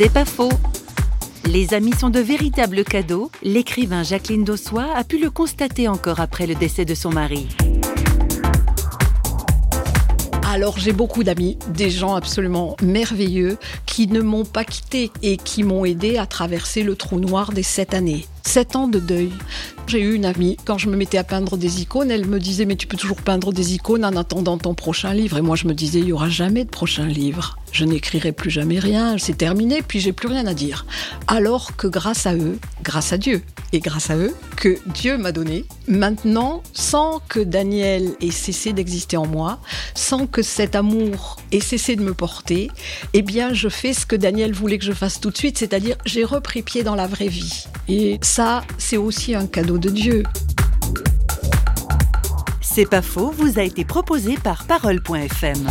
C'est pas faux. Les amis sont de véritables cadeaux. L'écrivain Jacqueline Dossois a pu le constater encore après le décès de son mari. Alors j'ai beaucoup d'amis, des gens absolument merveilleux qui ne m'ont pas quitté et qui m'ont aidé à traverser le trou noir des sept années. Sept ans de deuil. J'ai eu une amie, quand je me mettais à peindre des icônes, elle me disait mais tu peux toujours peindre des icônes en attendant ton prochain livre. Et moi je me disais il y aura jamais de prochain livre. Je n'écrirai plus jamais rien, c'est terminé, puis j'ai plus rien à dire. Alors que grâce à eux, grâce à Dieu, et grâce à eux, que Dieu m'a donné, maintenant, sans que Daniel ait cessé d'exister en moi, sans que cet amour ait cessé de me porter, eh bien je fais ce que Daniel voulait que je fasse tout de suite, c'est-à-dire j'ai repris pied dans la vraie vie. Et ça, c'est aussi un cadeau de Dieu. C'est pas faux, vous a été proposé par Parole.fm.